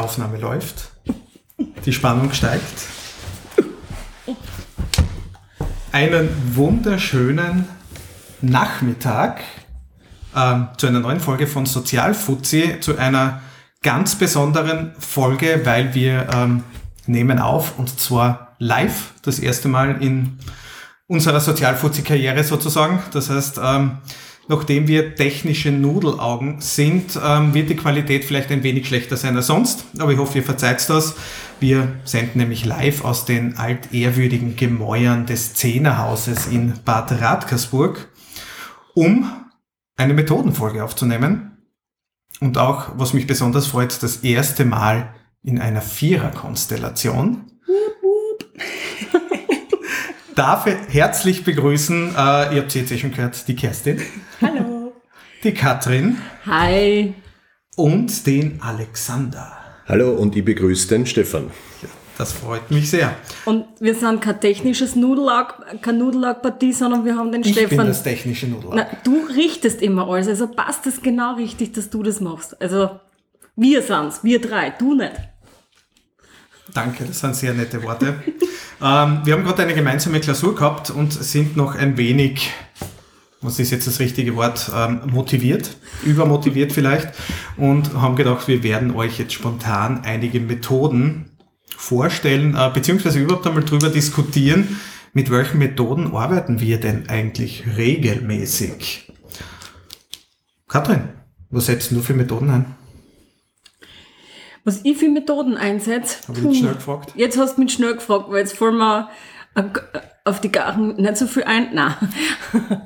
Aufnahme läuft. Die Spannung steigt. Einen wunderschönen Nachmittag ähm, zu einer neuen Folge von Sozialfuzzi, zu einer ganz besonderen Folge, weil wir ähm, nehmen auf und zwar live, das erste Mal in unserer Sozialfuzzi-Karriere sozusagen. Das heißt, ähm, nachdem wir technische Nudelaugen sind, ähm, wird die Qualität vielleicht ein wenig schlechter sein als sonst. Aber ich hoffe, ihr verzeiht das. Wir senden nämlich live aus den altehrwürdigen Gemäuern des Zehnerhauses in Bad Radkersburg, um eine Methodenfolge aufzunehmen. Und auch, was mich besonders freut, das erste Mal in einer Viererkonstellation. Darf herzlich begrüßen, äh, ihr habt sie jetzt eh schon gehört, die Kerstin. Hallo. Die Katrin. Hi. Und den Alexander. Hallo und ich begrüße den Stefan. Das freut mich sehr. Und wir sind kein technisches Nudellag, keine Nudellag-Partie, sondern wir haben den Ich Stefan. bin das technische Nudelauge. Na, du richtest immer alles, also passt es genau richtig, dass du das machst. Also wir sind's, wir drei, du nicht. Danke, das sind sehr nette Worte. ähm, wir haben gerade eine gemeinsame Klausur gehabt und sind noch ein wenig, was ist jetzt das richtige Wort, ähm, motiviert, übermotiviert vielleicht und haben gedacht, wir werden euch jetzt spontan einige Methoden vorstellen, äh, beziehungsweise überhaupt einmal drüber diskutieren, mit welchen Methoden arbeiten wir denn eigentlich regelmäßig. Katrin, was setzt du für Methoden ein? Was ich für Methoden einsetze. Habe ich jetzt schnell gefragt? Jetzt hast du mich schnell gefragt, weil jetzt fallen wir äh, auf die Garten nicht so viel ein. Nein.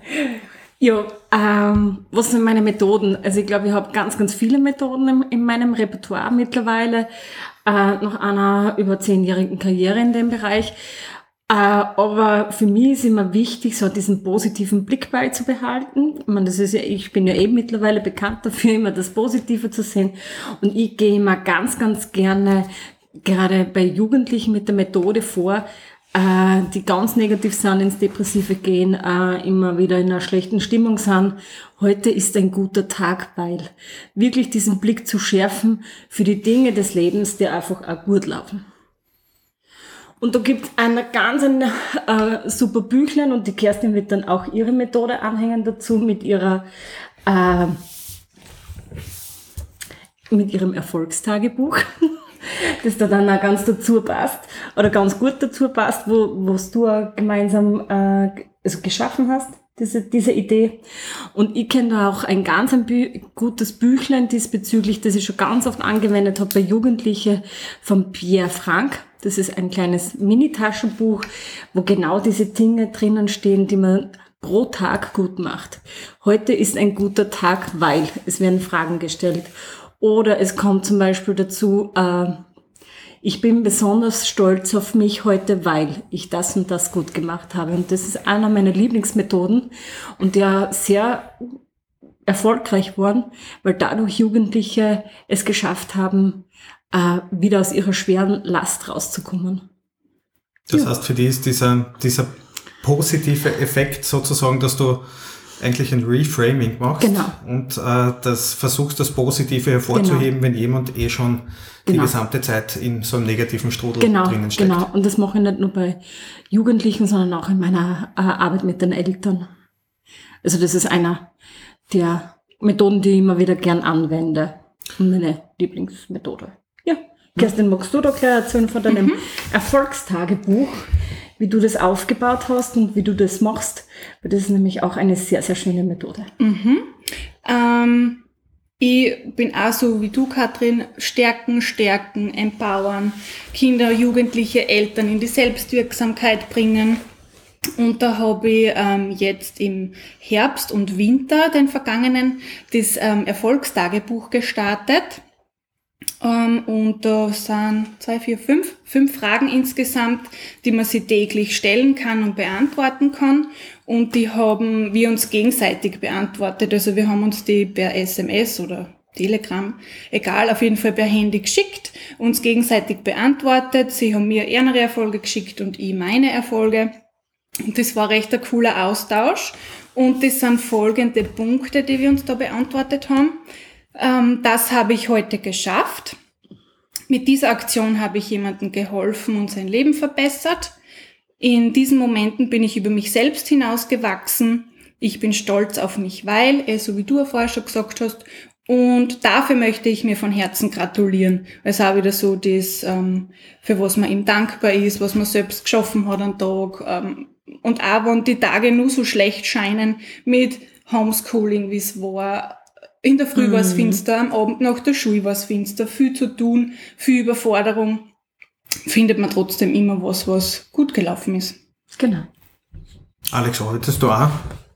ja, ähm, was sind meine Methoden? Also ich glaube, ich habe ganz, ganz viele Methoden in, in meinem Repertoire mittlerweile. Äh, nach einer über zehnjährigen Karriere in dem Bereich. Äh, aber für mich ist immer wichtig, so diesen positiven Blick beizubehalten. Ich meine, das ist ja, ich bin ja eben mittlerweile bekannt dafür, immer das Positive zu sehen. Und ich gehe immer ganz, ganz gerne, gerade bei Jugendlichen mit der Methode vor, äh, die ganz negativ sind, ins Depressive gehen, äh, immer wieder in einer schlechten Stimmung sind. Heute ist ein guter Tag, weil wirklich diesen Blick zu schärfen für die Dinge des Lebens, die einfach auch gut laufen. Und da gibt es ein ganz ein, äh, super Büchlein und die Kerstin wird dann auch ihre Methode anhängen dazu mit ihrer äh, mit ihrem Erfolgstagebuch, das da dann auch ganz dazu passt oder ganz gut dazu passt, wo was du auch gemeinsam äh, also geschaffen hast, diese, diese Idee. Und ich kenne da auch ein ganz ein Bü gutes Büchlein diesbezüglich, das ich schon ganz oft angewendet habe bei Jugendlichen von Pierre Frank. Das ist ein kleines Mini-Taschenbuch, wo genau diese Dinge drinnen stehen, die man pro Tag gut macht. Heute ist ein guter Tag, weil es werden Fragen gestellt. Oder es kommt zum Beispiel dazu, äh, ich bin besonders stolz auf mich heute, weil ich das und das gut gemacht habe. Und das ist einer meiner Lieblingsmethoden und der sehr erfolgreich worden, weil dadurch Jugendliche es geschafft haben, äh, wieder aus ihrer schweren Last rauszukommen. Das Ja. heißt, für die ist dieser, dieser positive Effekt sozusagen, dass du eigentlich ein Reframing machst Genau. und äh, das versuchst, das Positive hervorzuheben, wenn jemand eh schon die Genau. gesamte Zeit in so einem negativen Strudel Genau, drinnen steckt. genau. Und das mache ich nicht nur bei Jugendlichen, sondern auch in meiner äh, Arbeit mit den Eltern. Also das ist einer der Methoden, die ich immer wieder gern anwende. Und meine Lieblingsmethode. Kerstin, magst du da gleich erzählen von deinem Erfolgstagebuch, wie du das aufgebaut hast und wie du das machst? Weil das ist nämlich auch eine sehr, sehr schöne Methode. Ähm, ich bin auch so wie du, Katrin, stärken, stärken, empowern, Kinder, Jugendliche, Eltern in die Selbstwirksamkeit bringen. Und da habe ich ähm, jetzt im Herbst und Winter, den vergangenen, das ähm, Erfolgstagebuch gestartet. Ähm, und da sind zwei, vier, fünf, fünf Fragen insgesamt, die man sich täglich stellen kann und beantworten kann. Und die haben wir uns gegenseitig beantwortet. Also wir haben uns die per SMS oder Telegram, egal, auf jeden Fall per Handy geschickt, uns gegenseitig beantwortet. Sie haben mir ihre Erfolge geschickt und ich meine Erfolge. Und das war recht ein cooler Austausch. Und das sind folgende Punkte, die wir uns da beantwortet haben. Ähm, das habe ich heute geschafft. Mit dieser Aktion habe ich jemandem geholfen und sein Leben verbessert. In diesen Momenten bin ich über mich selbst hinausgewachsen. Ich bin stolz auf mich, weil, eh, so wie du vorher schon gesagt hast, und dafür möchte ich mir von Herzen gratulieren. Es auch wieder so das, ähm, für was man ihm dankbar ist, was man selbst geschaffen hat am Tag. Ähm, und auch wenn die Tage nur so schlecht scheinen mit Homeschooling, wie es war, in der Früh mhm. war es finster, am Abend nach der Schule war es finster, viel zu tun, viel Überforderung, findet man trotzdem immer was, was gut gelaufen ist. Genau. Alex, arbeitest du auch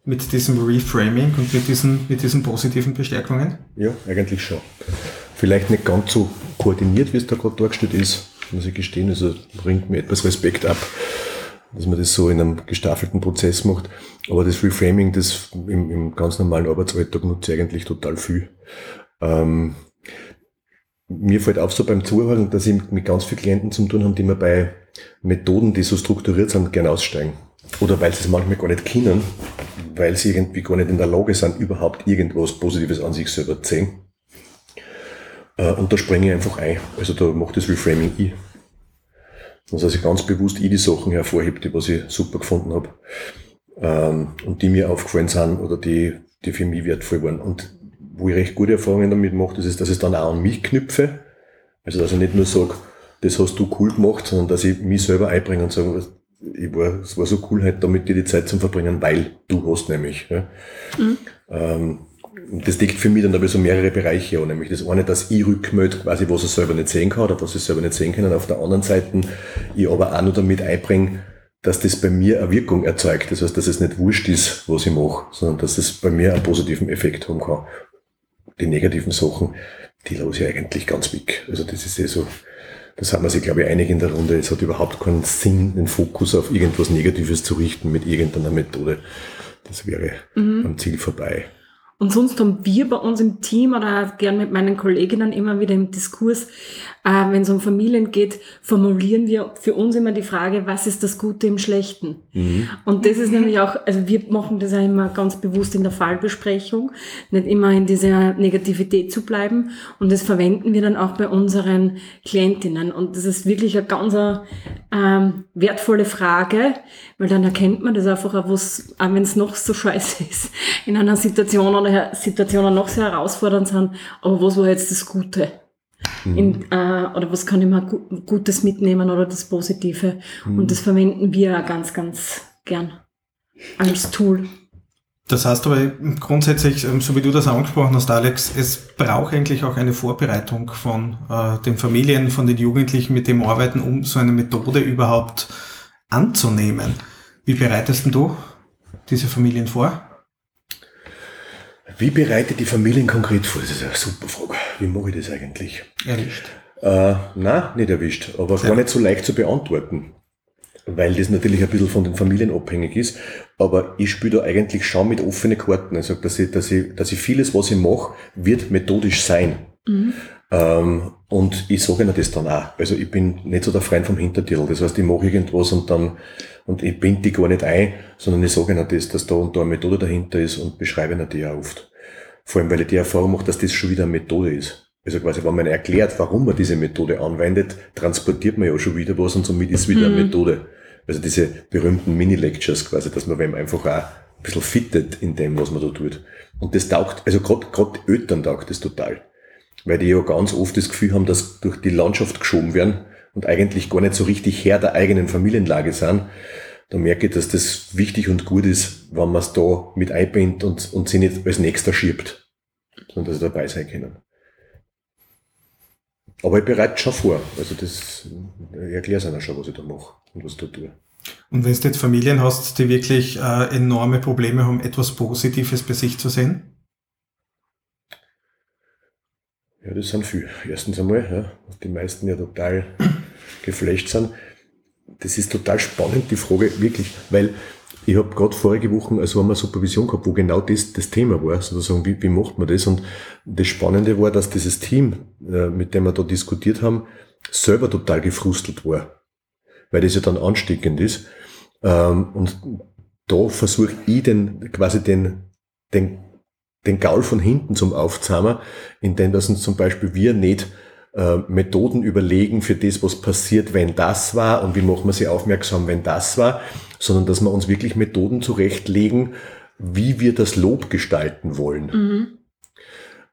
mit diesem Reframing und mit diesen, mit diesen positiven Bestärkungen? Ja, eigentlich schon. Vielleicht nicht ganz so koordiniert, wie es da gerade dargestellt ist, muss ich gestehen. Also bringt mir etwas Respekt ab, dass man das so in einem gestaffelten Prozess macht. Aber das Reframing, das im, im ganz normalen Arbeitsalltag nutze ich eigentlich total viel. Ähm, mir fällt auf so beim Zuhören, dass ich mit ganz vielen Klienten zu tun habe, die mir bei Methoden, die so strukturiert sind, gerne aussteigen. Oder weil sie es manchmal gar nicht kennen, weil sie irgendwie gar nicht in der Lage sind, überhaupt irgendwas Positives an sich selber zu sehen. Äh, und da springe ich einfach ein. Also da macht das Reframing ich. Das heißt, ich ganz bewusst ich die Sachen hervorhebe, die was ich super gefunden habe. Ähm, und die mir aufgefallen sind oder die, die für mich wertvoll waren. Und wo ich recht gute Erfahrungen damit mache, ist, dass ich dann auch an mich knüpfe. Also dass ich nicht nur sage, das hast du cool gemacht, sondern dass ich mich selber einbringe und sage, ich war, es war so cool halt damit dir die Zeit zum Verbringen, weil du hast nämlich. Ja. Mhm. Ähm, das deckt für mich dann aber so mehrere Bereiche an, nämlich das eine, dass ich rückmelde, quasi, was ich selber nicht sehen kann oder was ich selber nicht sehen kann. Und auf der anderen Seite ich aber auch noch damit einbringe, dass das bei mir eine Wirkung erzeugt. Das heißt, dass es nicht wurscht ist, was ich mache, sondern dass es bei mir einen positiven Effekt haben kann. Die negativen Sachen, die lasse ich eigentlich ganz weg. Also das ist eh so, das haben wir sich, glaube ich, einig in der Runde. Es hat überhaupt keinen Sinn, den Fokus auf irgendwas Negatives zu richten mit irgendeiner Methode. Das wäre mhm. am Ziel vorbei. Und sonst haben wir bei uns im Team oder gern mit meinen Kolleginnen immer wieder im Diskurs, äh, wenn es um Familien geht, formulieren wir für uns immer die Frage, was ist das Gute im Schlechten? Mhm. Und das ist nämlich auch, also wir machen das auch immer ganz bewusst in der Fallbesprechung, nicht immer in dieser Negativität zu bleiben. Und das verwenden wir dann auch bei unseren Klientinnen. Und das ist wirklich eine ganz ähm, wertvolle Frage, weil dann erkennt man das einfach, auch, auch wenn es noch so scheiße ist, in einer Situation oder Situationen noch sehr herausfordernd sind, aber was war jetzt das Gute? Mhm. In, äh, oder was kann ich mal Gutes mitnehmen oder das Positive? Mhm. Und das verwenden wir ganz, ganz gern als Tool. Das heißt aber grundsätzlich, ähm, so wie du das angesprochen hast, Alex, es braucht eigentlich auch eine Vorbereitung von äh, den Familien, von den Jugendlichen, mit dem arbeiten, um so eine Methode überhaupt anzunehmen. Wie bereitest du diese Familien vor? Wie bereitet die Familien konkret vor? Das ist eine super Frage. Wie mache ich das eigentlich? Erwischt. Äh, nein, nicht erwischt, aber ja. gar nicht so leicht zu beantworten. Weil das natürlich ein bisschen von den Familien abhängig ist. Aber ich spiele da eigentlich schon mit offenen Karten. Ich sage, dass ich, dass ich, dass ich vieles, was ich mache, wird methodisch sein. Mhm. Ähm, und ich sage ihnen das dann auch. Also ich bin nicht so der Freund vom Hintertitel. Das heißt, ich mache irgendwas und dann, und ich binde die gar nicht ein, sondern ich sage ihnen das, dass da und da eine Methode dahinter ist und beschreibe ihnen die auch oft. Vor allem, weil ich die Erfahrung mache, dass das schon wieder eine Methode ist. Also quasi, wenn man erklärt, warum man diese Methode anwendet, transportiert man ja schon wieder was und somit ist wieder mhm. eine Methode. Also diese berühmten Mini-Lectures quasi, dass man einem einfach auch ein bisschen fittet in dem, was man da tut. Und das taugt, also gerade Eltern taugt das total weil die ja ganz oft das Gefühl haben, dass durch die Landschaft geschoben werden und eigentlich gar nicht so richtig Herr der eigenen Familienlage sind. Da merke ich, dass das wichtig und gut ist, wenn man es da mit einbindet und, und sie nicht als Nächster schiebt, sondern dass sie dabei sein können. Aber ich bereite schon vor. Also das, ich erkläre es einer schon, was ich da mache und was ich da tue. Und wenn du jetzt Familien hast, die wirklich äh, enorme Probleme haben, etwas Positives bei sich zu sehen? Ja, das sind viele. Erstens einmal, ja, die meisten ja total geflasht sind. Das ist total spannend, die Frage, wirklich, weil ich habe gerade vorige Woche also eine Supervision gehabt, wo genau das das Thema war, sozusagen, wie, wie macht man das? Und das Spannende war, dass dieses Team, äh, mit dem wir da diskutiert haben, selber total gefrustelt war, weil das ja dann ansteckend ist. Ähm, und da versuche ich den, quasi den, den den Gaul von hinten zum Aufzahmer, indem dass uns zum Beispiel wir nicht äh, Methoden überlegen für das, was passiert, wenn das war und wie machen wir sie aufmerksam, wenn das war, sondern dass wir uns wirklich Methoden zurechtlegen, wie wir das Lob gestalten wollen. Mhm.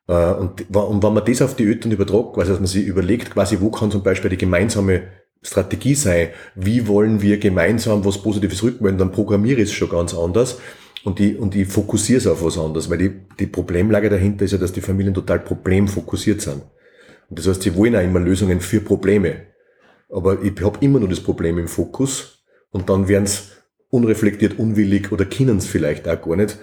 Äh, und, und wenn man das auf die Eltern übertragt, quasi, dass man sich überlegt, quasi, wo kann zum Beispiel die gemeinsame Strategie sein, wie wollen wir gemeinsam was Positives rückmelden, dann programmiere ich es schon ganz anders und ich, und ich fokussiere es auf was anderes, weil die, die Problemlage dahinter ist ja, dass die Familien total problemfokussiert sind. Das heißt, sie wollen auch immer Lösungen für Probleme. Aber ich habe immer nur das Problem im Fokus und dann werden es unreflektiert, unwillig oder können es vielleicht auch gar nicht.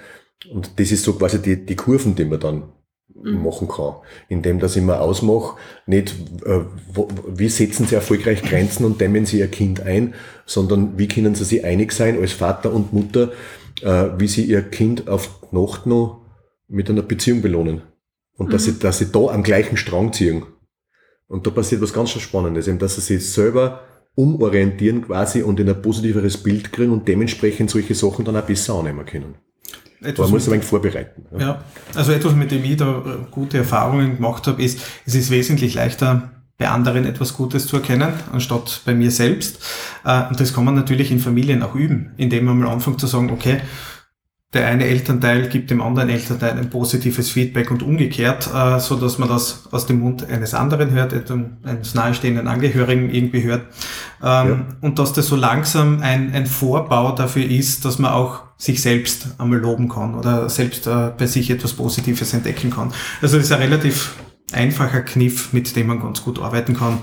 Und das ist so quasi die, die Kurven, die man dann mhm. machen kann. Indem dass ich mir ausmache, nicht, äh, wo, wie setzen sie erfolgreich Grenzen und dämmen sie ihr Kind ein, sondern wie können sie sich einig sein als Vater und Mutter, äh, wie sie ihr Kind auf Nacht noch mit einer Beziehung belohnen. Und mhm. dass, sie, dass sie da am gleichen Strang ziehen. Und da passiert was ganz Spannendes, eben, dass sie sich selber umorientieren quasi und in ein positiveres Bild kriegen und dementsprechend solche Sachen dann auch besser annehmen können. Etwas man muss ein wenig vorbereiten. Ja. ja, also etwas, mit dem ich da äh, gute Erfahrungen gemacht habe, ist, es ist wesentlich leichter, bei anderen etwas Gutes zu erkennen, anstatt bei mir selbst. Äh, und das kann man natürlich in Familien auch üben, indem man mal anfängt zu sagen, okay, der eine Elternteil gibt dem anderen Elternteil ein positives Feedback und umgekehrt, äh, so dass man das aus dem Mund eines anderen hört, eines nahestehenden Angehörigen irgendwie hört. Ähm, ja. Und dass das so langsam ein, ein Vorbau dafür ist, dass man auch sich selbst einmal loben kann oder selbst äh, bei sich etwas Positives entdecken kann. Also das ist ein relativ einfacher Kniff, mit dem man ganz gut arbeiten kann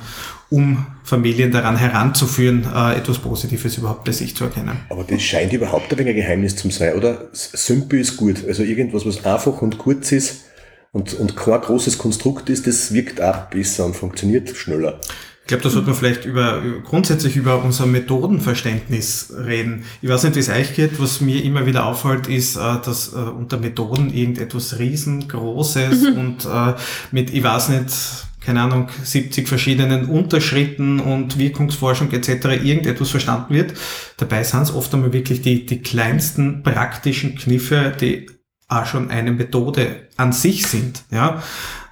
um Familien daran heranzuführen, äh, etwas Positives überhaupt bei sich zu erkennen. Aber das scheint überhaupt ein wenig ein Geheimnis zu sein, oder? Simple ist gut. Also irgendwas, was einfach und kurz ist und, und kein großes Konstrukt ist, das wirkt auch besser und funktioniert schneller. Ich glaube, da sollte man vielleicht über, grundsätzlich über unser Methodenverständnis reden. Ich weiß nicht, wie es euch geht. Was mir immer wieder auffällt, ist, äh, dass äh, unter Methoden irgendetwas riesengroßes mhm. und mit, ich weiß nicht, keine Ahnung, 70 verschiedenen Unterschritten und Wirkungsforschung etc. irgendetwas verstanden wird. Dabei sind es oft einmal wirklich die, die kleinsten praktischen Kniffe, die auch schon eine Methode an sich sind. Ja?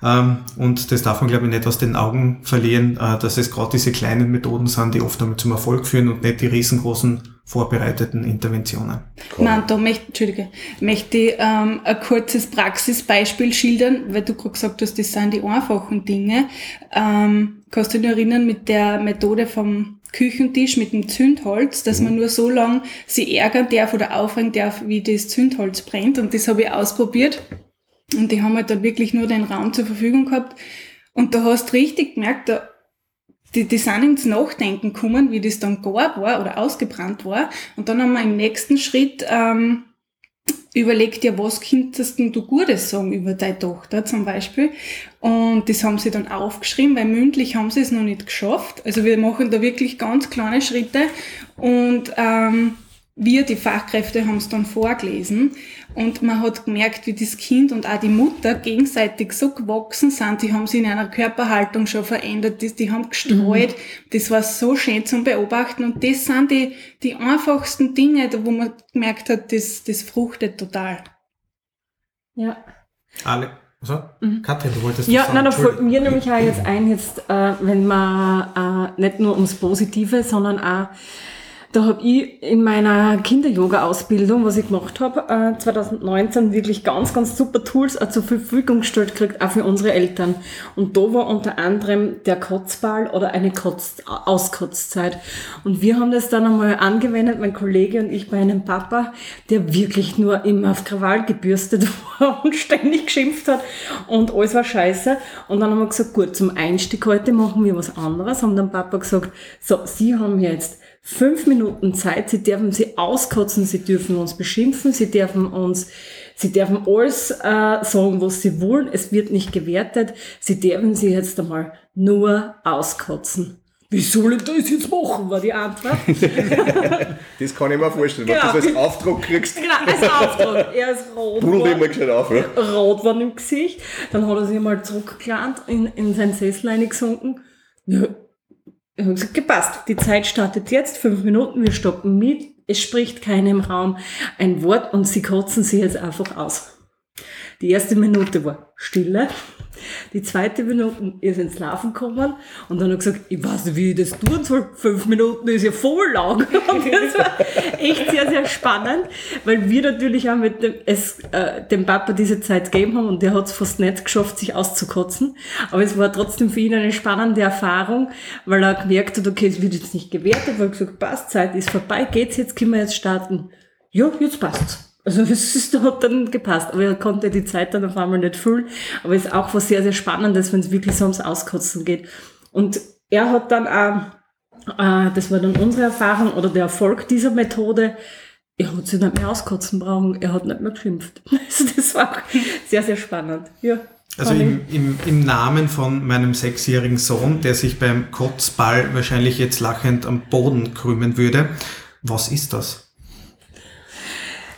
Ähm, und das darf man, glaube ich, nicht aus den Augen verlieren, äh, dass es gerade diese kleinen Methoden sind, die oft einmal zum Erfolg führen und nicht die riesengroßen vorbereiteten Interventionen. Nein, da möchte, Entschuldige, möchte ich ähm, ein kurzes Praxisbeispiel schildern, weil du gerade gesagt hast, das sind die einfachen Dinge. Ähm, kannst du dich erinnern mit der Methode vom Küchentisch mit dem Zündholz, dass mhm. man nur so lange sie ärgern darf oder aufregen darf, wie das Zündholz brennt. Und das habe ich ausprobiert. Und die haben halt dann wirklich nur den Raum zur Verfügung gehabt. Und da hast du richtig gemerkt, da die, die sind ins Nachdenken gekommen, wie das dann gar war oder ausgebrannt war. Und dann haben wir im nächsten Schritt ähm, überlegt, ja, was könntest du Gutes sagen über deine Tochter zum Beispiel? Und das haben sie dann aufgeschrieben, weil mündlich haben sie es noch nicht geschafft. Also wir machen da wirklich ganz kleine Schritte und ähm, wir, die Fachkräfte, haben es dann vorgelesen und man hat gemerkt, wie das Kind und auch die Mutter gegenseitig so gewachsen sind. Die haben sich in einer Körperhaltung schon verändert, die, die haben gestreut. Mhm. Das war so schön zum Beobachten und das sind die, die einfachsten Dinge, wo man gemerkt hat, das, das fruchtet total. Ja. Alle. Also, mhm. Katrin, du wolltest Ja, nein, da fällt mir nämlich auch jetzt ein, jetzt, äh, wenn man äh, nicht nur ums Positive, sondern auch da habe ich in meiner Kinder-Yoga-Ausbildung, was ich gemacht habe, äh, 2019 wirklich ganz, ganz super Tools äh, zur Verfügung gestellt gekriegt, auch für unsere Eltern. Und da war unter anderem der Kotzball oder eine Kotz Auskotzzeit. Und wir haben das dann einmal angewendet, mein Kollege und ich bei einem Papa, der wirklich nur immer auf Krawall gebürstet war und ständig geschimpft hat und alles war scheiße. Und dann haben wir gesagt, gut, zum Einstieg heute machen wir was anderes. Haben dann Papa gesagt, so, Sie haben jetzt fünf Minuten Zeit. Sie dürfen sie auskotzen, sie dürfen uns beschimpfen, sie dürfen uns, sie dürfen alles äh, sagen, was sie wollen. Es wird nicht gewertet. Sie dürfen sie jetzt einmal nur auskotzen. Wie soll ich das jetzt machen, war die Antwort. das kann ich mir vorstellen, genau. wenn du das als Auftrag kriegst. Genau, als Auftrag. Er ist rot. Brüllt immer gescheit auf, ja? Rot war im Gesicht. Dann hat er sich mal zurückgelandet, in, in sein Sessel eingesunken. Ja, ich habe gesagt, gepasst. Die Zeit startet jetzt, fünf Minuten, wir stoppen mit. Es spricht keinem Raum ein Wort und sie kotzen sie jetzt einfach aus. Die erste Minute war Stille. Die zweite Minute ist ins Laufen gekommen und dann hat er gesagt, ich weiß nicht, wie ich das tun soll. Fünf Minuten ist ja voll lang. Und das war echt sehr, sehr spannend, weil wir natürlich auch mit dem, es, äh, dem Papa diese Zeit gegeben haben und der hat es fast nicht geschafft, sich auszukotzen. Aber es war trotzdem für ihn eine spannende Erfahrung, weil er gemerkt hat, okay, es wird jetzt nicht gewertet, weil er gesagt, passt, Zeit ist vorbei, geht's jetzt, können wir jetzt starten. Ja, jetzt passt's. Also es ist, hat dann gepasst, aber er konnte die Zeit dann auf einmal nicht füllen. Aber es ist auch was sehr, sehr Spannendes, wenn es wirklich so ums Auskotzen geht. Und er hat dann auch, äh, das war dann unsere Erfahrung oder der Erfolg dieser Methode, er hat sich nicht mehr auskotzen brauchen, er hat nicht mehr geschimpft. Also das war auch sehr, sehr spannend. Ja. Also im, im, im Namen von meinem sechsjährigen Sohn, der sich beim Kotzball wahrscheinlich jetzt lachend am Boden krümmen würde, was ist das?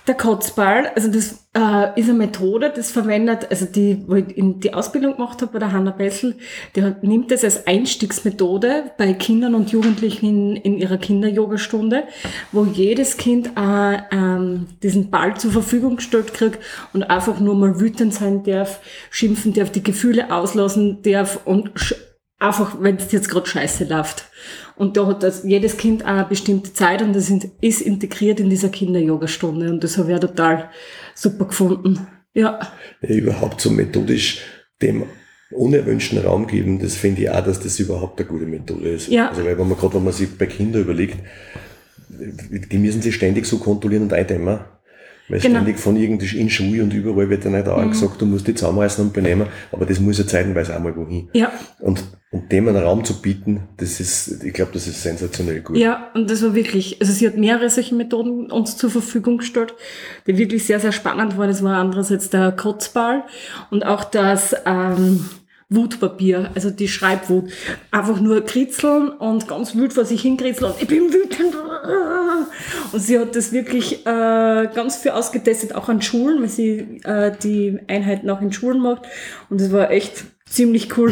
Der Kotzball, also das äh, ist eine Methode, das verwendet, also die, wo ich in die Ausbildung gemacht habe bei der Hanna Bessel, die hat, nimmt das als Einstiegsmethode bei Kindern und Jugendlichen in, in ihrer Kinder-Yoga-Stunde, wo jedes Kind äh, ähm, diesen Ball zur Verfügung gestellt kriegt und einfach nur mal wütend sein darf, schimpfen darf, die Gefühle auslassen darf und einfach, wenn es jetzt gerade scheiße läuft. Und da hat das jedes Kind eine bestimmte Zeit und das ist integriert in dieser Kinder-Yoga-Stunde. Und das habe ich auch total super gefunden. Ja. ja überhaupt so methodisch dem unerwünschten Raum geben, das finde ich auch, dass das überhaupt eine gute Methode ist. Ja. Also weil wenn man gerade, wenn man sich bei Kindern überlegt, die müssen sich ständig so kontrollieren und eindämmen. Weil genau. ständig von irgendwie in Schule und überall wird dann nicht auch mhm. gesagt, du musst die zusammenreißen und benehmen, aber das muss ja zeitenweise auch mal wohin. Ja. Und, und dem einen Raum zu bieten, das ist, ich glaube, das ist sensationell gut. Ja, und das war wirklich, also sie hat mehrere solche Methoden uns zur Verfügung gestellt, die wirklich sehr, sehr spannend waren. Das war andererseits der Kotzball und auch das, ähm, Wutpapier, also die Schreibwut. Einfach nur kritzeln und ganz wild vor sich hinkritzeln und ich bin wütend. Und sie hat das wirklich äh, ganz viel ausgetestet, auch an Schulen, weil sie äh, die Einheiten auch in Schulen macht. Und es war echt ziemlich cool,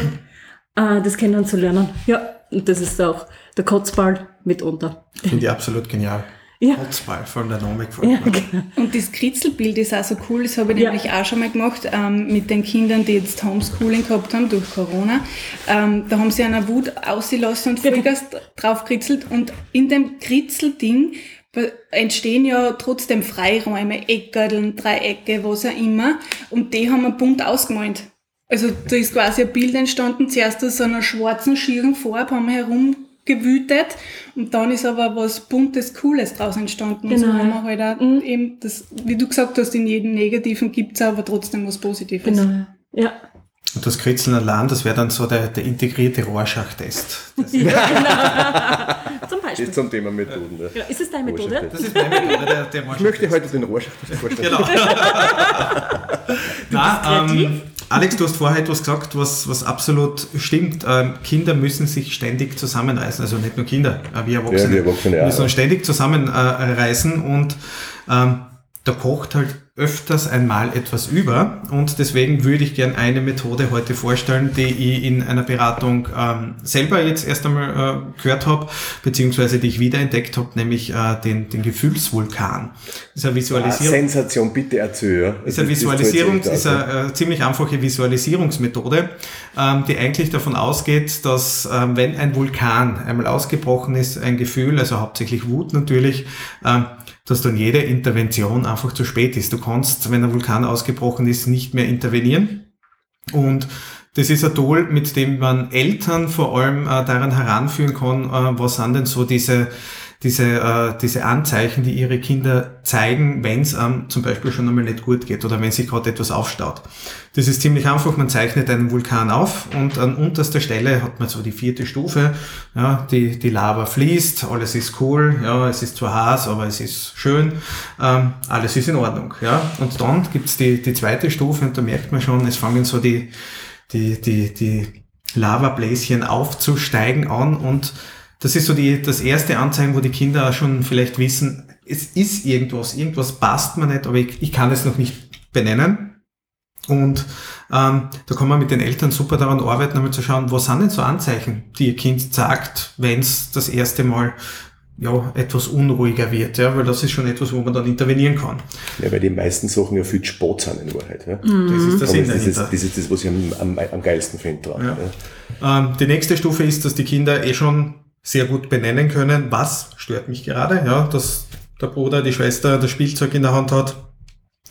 äh, das kennenzulernen. Ja, und das ist auch der Kotzball mitunter. Finde ich absolut genial. Ja. Holzball, vor allem der Name gefällt Ja, genau. Und das Kritzelbild ist auch so cool, das habe ich Ja. nämlich auch schon mal gemacht ähm, mit den Kindern, die jetzt Homeschooling gehabt haben durch Corona. Ähm, da haben sie einer Wut ausgelassen und Genau. Vollgas drauf kritzelt und in dem Kritzelding entstehen ja trotzdem Freiräume, Eckerdeln, Dreiecke, was auch immer und die haben wir bunt ausgemalt. Also da ist quasi ein Bild entstanden, zuerst aus so einer schwarzen, schieren Farbe haben wir herumgewütet und dann ist aber was Buntes, Cooles draus entstanden. Und so Genau. haben wir halt auch Mhm. eben das, wie du gesagt hast, in jedem Negativen gibt's aber trotzdem was Positives. Genau. Ja. Und das Kritzeln allein, das wäre dann so der, der integrierte Rorschach-Test. Das, ja genau. Zum Beispiel. Das zum Thema Methoden. Ja. Ist es deine Methode? das ist meine Methode, der, der Ich möchte heute den Rorschach vorstellen. Genau. Na, ähm, Alex, du hast vorher etwas gesagt, was, was absolut stimmt. Ähm, Kinder müssen sich ständig zusammenreißen. Also nicht nur Kinder, äh, wir Erwachsene, Ja, wir Erwachsene müssen uns ständig zusammenreißen und ähm, da kocht halt öfters einmal etwas über und deswegen würde ich gern eine Methode heute vorstellen, die ich in einer Beratung ähm, selber jetzt erst einmal äh, gehört habe, beziehungsweise die ich wiederentdeckt habe, nämlich äh, den, den Gefühlsvulkan. Ist eine Ah, Visualisierung. Sensation, bitte erzähl. Ist eine Visualisierung, ist aus, eine äh, ziemlich einfache Visualisierungsmethode, ähm, die eigentlich davon ausgeht, dass ähm, wenn ein Vulkan einmal ausgebrochen ist, ein Gefühl, also hauptsächlich Wut natürlich, ähm, dass dann jede Intervention einfach zu spät ist. Du kannst, wenn ein Vulkan ausgebrochen ist, nicht mehr intervenieren. Und das ist ein Tool, mit dem man Eltern vor allem äh, daran heranführen kann, äh, was sind denn so diese, diese, äh, diese Anzeichen, die ihre Kinder zeigen, wenn es ähm, zum Beispiel schon einmal nicht gut geht oder wenn sich gerade etwas aufstaut. Das ist ziemlich einfach, man zeichnet einen Vulkan auf und an unterster Stelle hat man so die vierte Stufe, ja, die, die Lava fließt, alles ist cool, ja, es ist zwar heiß, aber es ist schön, ähm, alles ist in Ordnung. Ja. Und dann gibt's die, die zweite Stufe und da merkt man schon, es fangen so die, die, die, die Lavabläschen aufzusteigen an und das ist so die, das erste Anzeigen, wo die Kinder auch schon vielleicht wissen, es ist irgendwas, irgendwas passt mir nicht, aber ich, ich kann es noch nicht benennen. Und ähm, da kann man mit den Eltern super daran arbeiten, einmal zu schauen, was sind denn so Anzeichen, die ihr Kind sagt, wenn es das erste Mal ja, etwas unruhiger wird, ja, weil das ist schon etwas, wo man dann intervenieren kann. Ja, weil die meisten Sachen ja viel Sport sind in Wahrheit. Ja. Das ist Aber Sinn das, ist, das ist das, was ich am, am, am geilsten finde dran. Ja. Ja. Ähm, die nächste Stufe ist, dass die Kinder eh schon sehr gut benennen können, was stört mich gerade, ja, dass der Bruder, die Schwester das Spielzeug in der Hand hat,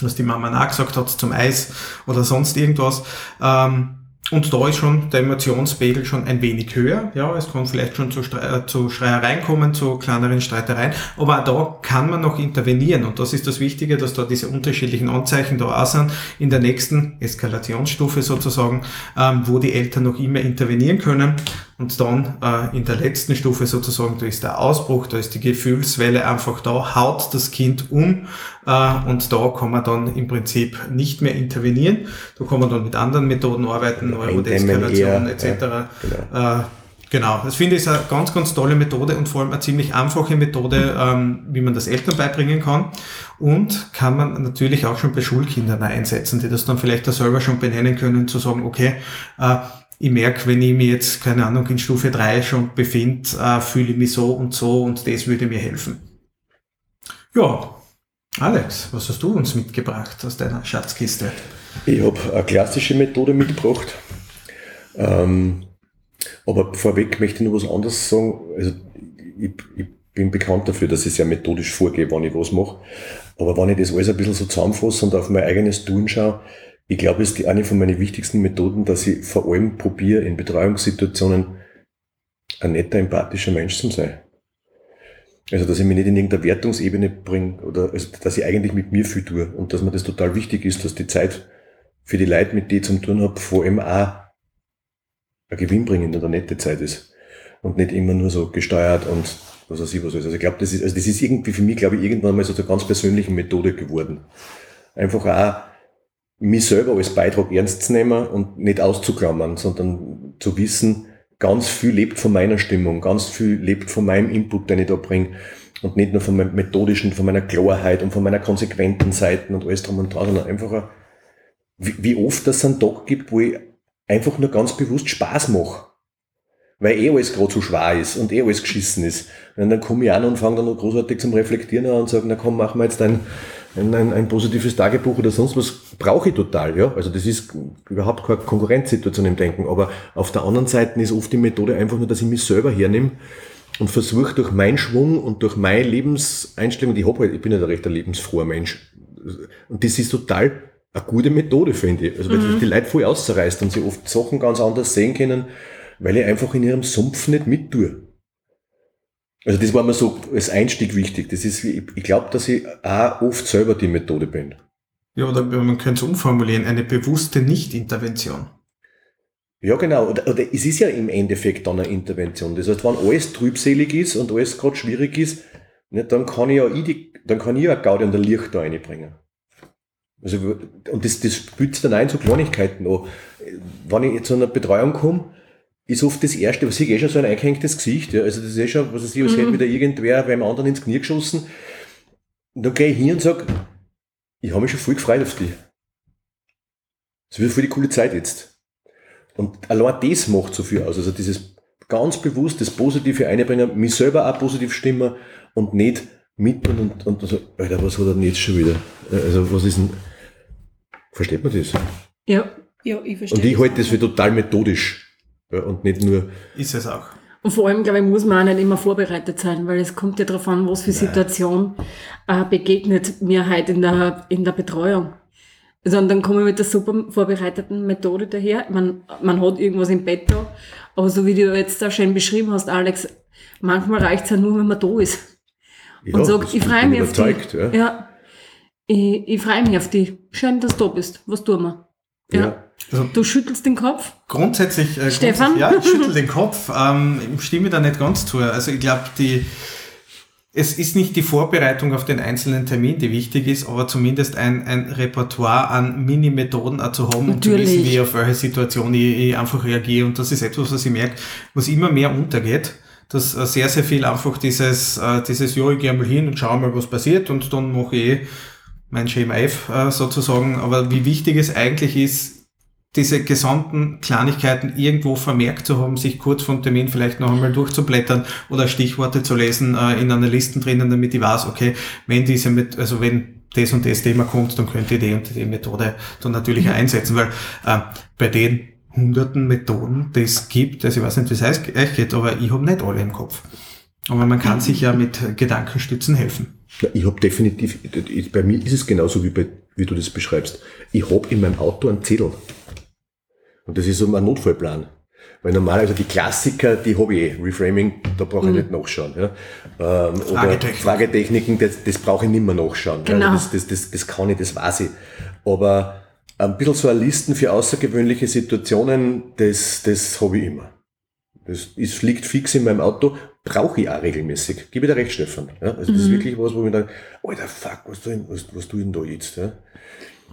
dass die Mama nachgesagt hat zum Eis oder sonst irgendwas. Ähm, und da ist schon der Emotionspegel schon ein wenig höher. Ja, es kann vielleicht schon zu, Stre äh, zu Schreiereien kommen, zu kleineren Streitereien. Aber auch da kann man noch intervenieren. Und das ist das Wichtige, dass da diese unterschiedlichen Anzeichen da auch sind. In der nächsten Eskalationsstufe sozusagen, ähm, wo die Eltern noch immer intervenieren können. Und dann äh, in der letzten Stufe sozusagen, da ist der Ausbruch, da ist die Gefühlswelle einfach da, haut das Kind um äh, und da kann man dann im Prinzip nicht mehr intervenieren. Da kann man dann mit anderen Methoden arbeiten, eher, etc. ja, genau. Äh, Genau, das finde ich eine ganz, ganz tolle Methode und vor allem eine ziemlich einfache Methode, ähm, wie man das Eltern beibringen kann. Und kann man natürlich auch schon bei Schulkindern einsetzen, die das dann vielleicht auch selber schon benennen können, zu sagen, okay, äh, ich merke, wenn ich mich jetzt, keine Ahnung, in Stufe 3 schon befinde, äh, fühle ich mich so und so und das würde mir helfen. Ja, Alex, was hast du uns mitgebracht aus deiner Schatzkiste? Ich habe eine klassische Methode mitgebracht. Ähm, aber vorweg möchte ich noch was anderes sagen. Also ich, ich bin bekannt dafür, dass ich sehr methodisch vorgehe, wann ich was mache. Aber wenn ich das alles ein bisschen so zusammenfasse und auf mein eigenes Tun schaue, ich glaube, es ist eine von meinen wichtigsten Methoden, dass ich vor allem probiere, in Betreuungssituationen ein netter, empathischer Mensch zu sein. Also, dass ich mich nicht in irgendeine Wertungsebene bringe oder also, dass ich eigentlich mit mir viel tue und dass mir das total wichtig ist, dass die Zeit für die Leute, mit denen ich zum tun habe, vor allem auch ein gewinnbringend und eine nette Zeit ist. Und nicht immer nur so gesteuert und was weiß ich was alles. Also ich glaube, das ist, also das ist irgendwie für mich, glaube ich, irgendwann mal so eine ganz persönliche Methode geworden. Einfach auch mich selber als Beitrag ernst zu nehmen und nicht auszuklammern, sondern zu wissen, ganz viel lebt von meiner Stimmung, ganz viel lebt von meinem Input, den ich da bringe und nicht nur von meinem methodischen, von meiner Klarheit und von meiner konsequenten Seiten und alles drum und dran, sondern einfach, ein, wie, oft das einen Tag gibt, wo ich einfach nur ganz bewusst Spaß mache. Weil eh alles gerade so schwer ist und eh alles geschissen ist. Und dann komme ich an und fange dann noch großartig zum Reflektieren an und sage, na komm, machen wir jetzt ein, ein, ein, ein positives Tagebuch oder sonst was. Brauche ich total, ja. Also das ist überhaupt keine Konkurrenzsituation im Denken. Aber auf der anderen Seite ist oft die Methode einfach nur, dass ich mich selber hernehme und versuche durch meinen Schwung und durch meine Lebenseinstellung, ich, hab halt, ich bin ja ein recht ein lebensfroher Mensch. Und das ist total eine gute Methode, finde ich. Also weil das die Leute voll ausreißt und sie oft Sachen ganz anders sehen können, weil ich einfach in ihrem Sumpf nicht mittue. Also das war mir so als Einstieg wichtig. Das ist, ich, ich glaube, dass ich auch oft selber die Methode bin. Ja, oder man könnte es umformulieren, eine bewusste Nicht-Intervention. Ja, genau. Oder, oder es ist ja im Endeffekt dann eine Intervention. Das heißt, wenn alles trübselig ist und alles gerade schwierig ist, ne, dann kann ich ja ich die, dann kann ich ja Gaudi und der Licht da reinbringen. Also, und das, das spielt dann ein so Kleinigkeiten an. Wenn ich zu einer Betreuung komme, ist oft das Erste, was ich eh schon so ein eingehängtes Gesicht. Ja. Also das ist eh schon, was weiß ich, als hätte wieder irgendwer beim anderen ins Knie geschossen. Und dann gehe ich hin und sage, ich habe mich schon voll gefreut auf dich. Es wird voll die coole Zeit jetzt. Und allein das macht so viel aus. Also dieses ganz bewusst, das Positive einbringen, mich selber auch positiv stimmen und nicht mit und, und, und so, Alter, was hat er denn jetzt schon wieder? Also was ist denn, versteht man das? Ja. Ja, ich verstehe. Und ich halte das für total methodisch und nicht nur, Ist es auch. Und vor allem, glaube ich, muss man auch nicht immer vorbereitet sein, weil es kommt ja darauf an, was für Situation äh, begegnet mir halt in der, in der Betreuung. Sondern dann komme ich mit der super vorbereiteten Methode daher. Man, man hat irgendwas im Bett da, aber so wie du jetzt da schön beschrieben hast, Alex, manchmal reicht es ja nur, wenn man da ist. ja, und sagt, ich freue mich auf dich. Ja. Ja. Ich, ich freue mich auf dich. Schön, dass du da bist. Was tun wir? Ja. Also Du schüttelst den Kopf. grundsätzlich, äh, Stefan? grundsätzlich ja, ich schüttel den Kopf, ähm, stimme da nicht ganz zu. Also ich glaube, die es ist nicht die Vorbereitung auf den einzelnen Termin, die wichtig ist, aber zumindest ein, ein Repertoire an Mini-Methoden zu haben und zu Natürlich. wissen, wie auf welche Situation ich, ich einfach reagiere. Und das ist etwas, was ich merke, was immer mehr untergeht, dass äh, sehr, sehr viel einfach dieses, äh, dieses, ja, ich gehe mal hin und schaue mal, was passiert und dann mache ich eh mein Schema F äh, sozusagen. Aber wie wichtig es eigentlich ist, diese gesamten Kleinigkeiten irgendwo vermerkt zu haben, sich kurz vom Termin vielleicht noch einmal durchzublättern oder Stichworte zu lesen äh, in einer Liste drinnen, damit ich weiß, okay, wenn diese mit, also wenn das und das Thema kommt, dann könnt ihr die und die Methode dann natürlich einsetzen, weil äh, bei den hunderten Methoden, die es gibt, also ich weiß nicht, wie es euch geht, aber ich habe nicht alle im Kopf. Aber man kann sich ja mit Gedankenstützen helfen. Ja, ich habe definitiv, bei mir ist es genauso wie, bei, wie du das beschreibst. Ich habe in meinem Auto einen Zettel. Und das ist so mein Notfallplan. Weil normal, also die Klassiker, die habe ich eh. Reframing, da brauche ich mhm. nicht nachschauen. Ja. Ähm, Fragetechnik. Fragetechniken, das, das brauche ich nicht mehr nachschauen. Genau. Also das, das, das, das kann ich, das weiß ich. Aber ein bisschen so eine Listen für außergewöhnliche Situationen, das, das habe ich immer. Das ist, liegt fix in meinem Auto, brauche ich auch regelmäßig. Ich dir recht, Stefan. Ja, also das ist mhm. wirklich was, wo ich mir denke, Alter, fuck, was tue was, was tu ich denn da jetzt? Ja?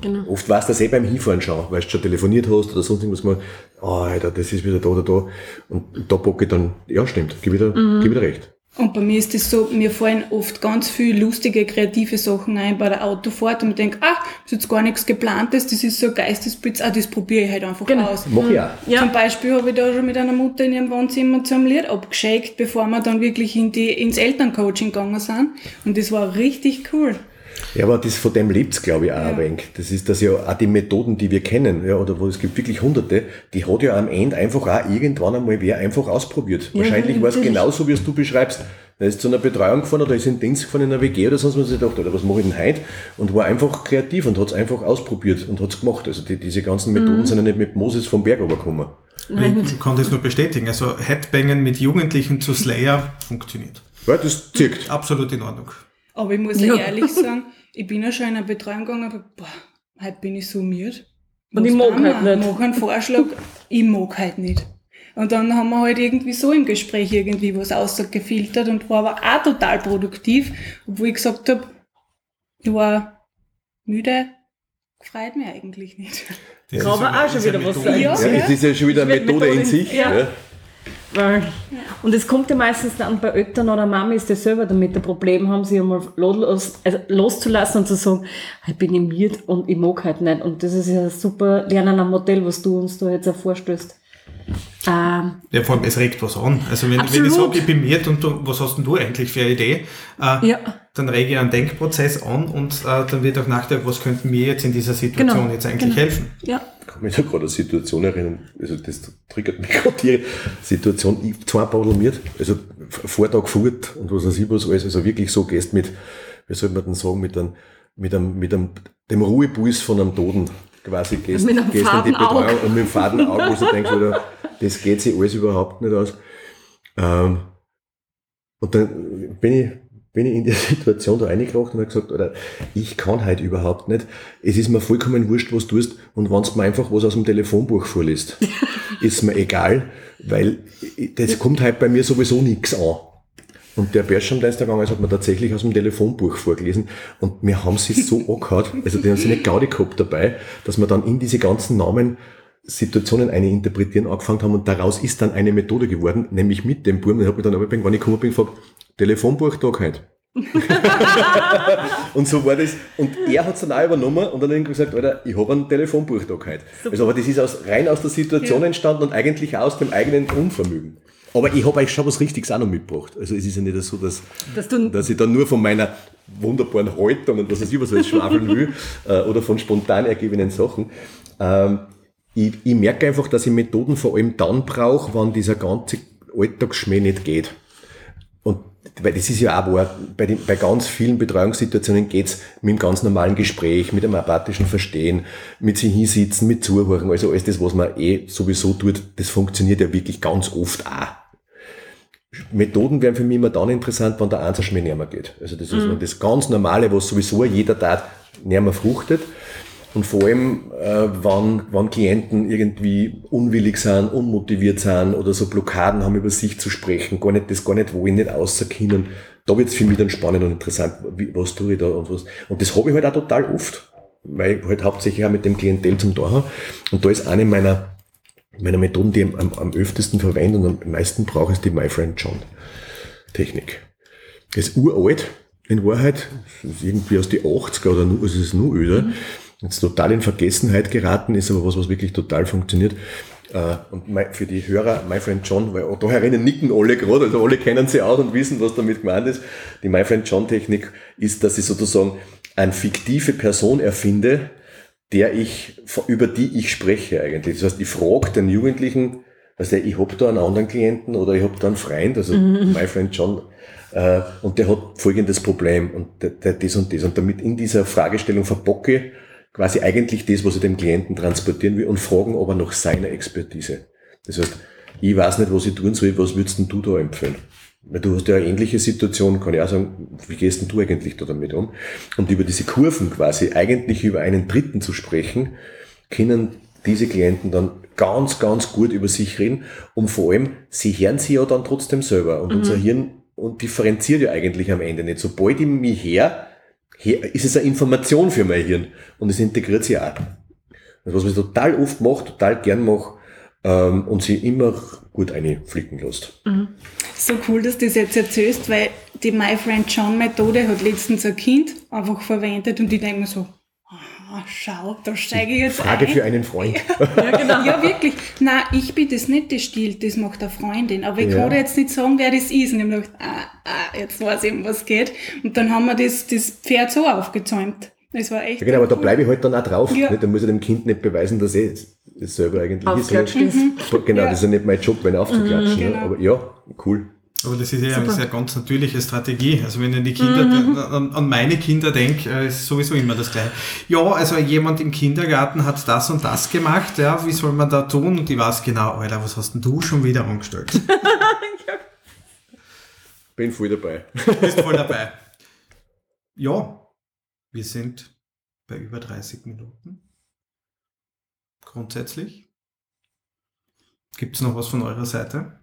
Genau. Oft weißt du das eh beim Hinfahren schon, weil du schon telefoniert hast oder sonst irgendwas mal, oh, Alter, das ist wieder da oder da. Und da bocke ich dann, ja, stimmt, gib wieder, mhm. gib wieder recht. Und bei mir ist es so, mir fallen oft ganz viele lustige, kreative Sachen ein bei der Autofahrt und ich denke, ach, das ist jetzt gar nichts geplantes, das ist so ein Geistesblitz, ah, das probiere ich halt einfach genau. aus. Mach ich auch. Ja. Zum Beispiel habe ich da schon mit einer Mutter in ihrem Wohnzimmer zum Lied abgeschickt, bevor wir dann wirklich in die, ins Elterncoaching gegangen sind. Und das war richtig cool. Ja, aber das, von dem lebt's, glaube ich, auch ja. ein wenig. Das ist, dass ja auch die Methoden, die wir kennen, ja, oder wo es gibt wirklich hunderte, die hat ja am Ende einfach auch irgendwann einmal wer einfach ausprobiert. Ja, Wahrscheinlich war es genauso, wie es du beschreibst. Er ist zu einer Betreuung gefahren oder ist in Dienst gefahren in einer WG oder sonst was sich gedacht, oder was mache ich denn heute? Und war einfach kreativ und hat es einfach ausprobiert und hat es gemacht. Also die, diese ganzen Methoden mhm. sind ja nicht mit Moses vom Berg runtergekommen. Ich kann das nur bestätigen. Also Headbangen mit Jugendlichen zu Slayer funktioniert. Ja, das zirkt. Absolut in Ordnung. Aber ich muss ja. ehrlich sagen, ich bin ja schon in einer Betreuung gegangen, aber boah, heute bin ich so müde. Und ich mag halt nicht. Ich mag einen Vorschlag, ich mag halt nicht. Und dann haben wir halt irgendwie so im Gespräch irgendwie was ausgefiltert und war aber auch total produktiv, obwohl ich gesagt habe, ich war müde, freut mich eigentlich nicht. Das kann aber auch schon wieder was sein. Ja, ja, das ist ja schon wieder eine Methode, Methode in sich. Ja. Ja. Weil, und es kommt ja meistens dann bei Eltern oder Mami ist das selber damit ein Problem haben, sich einmal los, also loszulassen und zu sagen, ich bin im und ich mag halt nicht. Und das ist ja ein super Lernen am Modell, was du uns da jetzt auch vorstößt. Ähm, ja, vor allem, es regt was an. Also wenn, wenn ich sage, ich bin miert und du, was hast denn du eigentlich für eine Idee, äh, ja. dann rege ich einen Denkprozess an und äh, dann wird auch nachgedacht, was könnten mir jetzt in dieser Situation genau. jetzt eigentlich genau. helfen. Ja. Ich kann mich da gerade eine Situation erinnern, also das triggert mich gerade die Situation, ich zwei Badel also Vortag fort und was weiß ich was alles, also wirklich so gehst mit, wie soll man denn sagen, mit einem, mit einem, mit einem, dem Ruhepuls von einem Toten quasi gehst, mit einem gehst in die Betreuung und mit dem faden Auge, wo du denkst, oder, das geht sich alles überhaupt nicht aus. Ähm, und dann bin ich, bin ich in die Situation da reingebracht und habe gesagt, oder ich kann halt überhaupt nicht. Es ist mir vollkommen wurscht, was du tust. Und wenn du mir einfach was aus dem Telefonbuch vorliest, ist mir egal, weil das kommt halt bei mir sowieso nichts an. Und der gegangen ist, hat mir tatsächlich aus dem Telefonbuch vorgelesen. Und wir haben sie so angehört, also die haben sie nicht Gaudi gehabt dabei, dass wir dann in diese ganzen Namen Situationen eine interpretieren angefangen haben und daraus ist dann eine Methode geworden, nämlich mit dem Buben. Ich habe mich dann aber, wenn ich gekommen bin, gefragt, Telefonbuch da heute. und so war das. Und er hat es dann auch übernommen und dann gesagt, Alter, ich habe ein Telefonbuch da heute. Also, aber das ist aus, rein aus der Situation ja. entstanden und eigentlich aus dem eigenen Unvermögen. Aber ich habe euch schon was Richtiges auch noch mitgebracht. Also es ist ja nicht so, dass, dass, dass ich dann nur von meiner wunderbaren Haltung und was weiß ich, was ich schwafeln will, äh, oder von spontan ergebenen Sachen. Ähm, ich, ich merke einfach, dass ich Methoden vor allem dann brauche, wenn dieser ganze Alltagsschmäh nicht geht. Und weil das ist ja auch wahr, bei, den, bei ganz vielen Betreuungssituationen geht's mit einem ganz normalen Gespräch, mit einem apathischen Verstehen, mit sich hinsitzen, mit Zuhören, also alles das, was man eh sowieso tut, das funktioniert ja wirklich ganz oft auch. Methoden wären für mich immer dann interessant, wenn der Einzelschmäh näher geht. Also das ist mhm. das ganz Normale, was sowieso jeder tat, näher fruchtet. Und vor allem, äh, wann, wann Klienten irgendwie unwillig sind, unmotiviert sind oder so Blockaden haben, über sich zu sprechen, gar nicht, das gar nicht wollen, nicht außerkennen, da wird es für mich dann spannend und interessant, wie, was tue ich da und was. Und das habe ich halt auch total oft, weil ich halt hauptsächlich auch mit dem Klientel zum da habe. Und da ist eine meiner, meiner Methoden, die ich am, am öftesten verwende und am meisten brauche, ist die My Friend John Technik. Das ist uralt, in Wahrheit, ist irgendwie aus den 80er oder nur, also es ist nur öder. Mhm jetzt total in Vergessenheit geraten ist, aber was, was wirklich total funktioniert. Äh, und für die Hörer, My Friend John, weil da herinnen nicken alle gerade, also alle kennen sie auch und wissen, was damit gemeint ist. Die My Friend John Technik ist, dass ich sozusagen eine fiktive Person erfinde, der ich, über die ich spreche eigentlich. Das heißt, ich frage den Jugendlichen, also ich hab da einen anderen Klienten oder ich hab da einen Freund, also mhm. My Friend John, äh, und der hat folgendes Problem und der, der das und das. Und damit in dieser Fragestellung verbocke quasi eigentlich das, was ich dem Klienten transportieren will und fragen aber nach seiner Expertise. Das heißt, ich weiß nicht, was ich tun soll, was würdest denn du da empfehlen? Weil du hast ja eine ähnliche Situation, kann ich auch sagen, wie gehst denn du eigentlich da damit um? Und über diese Kurven quasi eigentlich über einen Dritten zu sprechen, können diese Klienten dann ganz, ganz gut über sich reden und vor allem, sie hören sie ja dann trotzdem selber und mhm. unser Hirn und differenziert ja eigentlich am Ende nicht. Sobald ich mich her, her, ist es eine Information für mein Hirn und es integriert sich auch. Also was ich total oft mache, total gern mache, ähm, und sie immer gut einflicken lässt. Mhm. So cool, dass du das jetzt erzählst, weil die My Friend John Methode hat letztens ein Kind einfach verwendet und ich denke mir so, aha, schau, da steige ich jetzt Frage ein. für einen Freund. Ja, genau. ja, wirklich. Nein, ich bin das nicht das Stil, das macht eine Freundin. Aber ich ja. kann jetzt nicht sagen, wer das ist. Und ich habe gedacht, ah, ah, jetzt weiß ich, um was geht. Und dann haben wir das, das Pferd so aufgezäumt. Das war echt. Ja, genau, aber da bleibe ich halt dann auch drauf. Ja. Nicht? Da muss ich dem Kind nicht beweisen, dass er es selber eigentlich ist. Mhm. Genau, ja. das ist ja nicht mein Job, wenn aufzuklatschen. Mhm, genau. Aber ja, cool. Aber das ist ja Super. eine sehr ganz natürliche Strategie. Also wenn ich an die Kinder, mhm. an, an, meine Kinder denke, äh, ist sowieso immer das Gleiche. Ja, also jemand im Kindergarten hat das und das gemacht, ja, wie soll man da tun? Und ich weiß genau, Alter, was hast denn du schon wieder angestellt? Bin voll dabei. Bist voll dabei. Ja, wir sind bei über 30 Minuten. Grundsätzlich. Gibt es noch was von eurer Seite?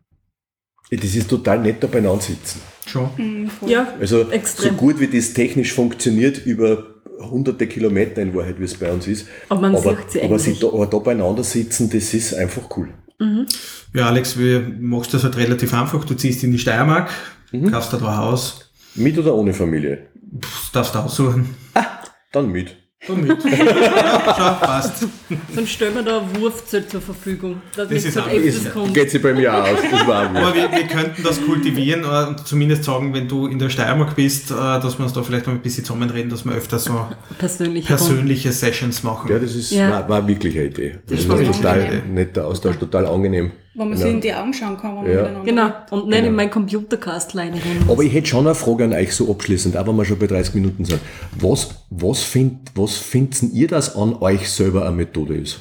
Das ist total nett, da beieinander sitzen. Schon. Mhm, ja, also extrem. so gut wie das technisch funktioniert über hunderte Kilometer in Wahrheit, wie es bei uns ist. Aber man aber, sieht sie aber, sie da, aber da beieinander sitzen, das ist einfach cool. Mhm. Ja, Alex, wie machst das halt relativ einfach. Du ziehst in die Steiermark, mhm. kaufst da ein Haus. Mit oder ohne Familie? Pff, darfst du aussuchen. Ah, dann mit. Dann mit. ja, schau, passt. Dann stellen wir da ein Wurfzelt zur Verfügung. Das ist so ist, Geht sie bei mir aus. Das war Aber wir, wir, könnten das kultivieren und zumindest sagen, wenn du in der Steiermark bist, äh, dass wir uns da vielleicht mal ein bisschen zusammenreden, dass wir öfter so persönliche, persönliche Sessions machen. Ja, das ist, ja. War, war wirklich eine Idee. Das, das war total netter Austausch, total angenehm. Wo man ja. sich in die Augen schauen kann. Ja. Genau, und nicht genau. in mein Computercast rein. Aber ich hätte schon eine Frage an euch so abschließend, auch wenn wir schon bei 30 Minuten sind. Was, was, find, was findet ihr, dass an euch selber eine Methode ist?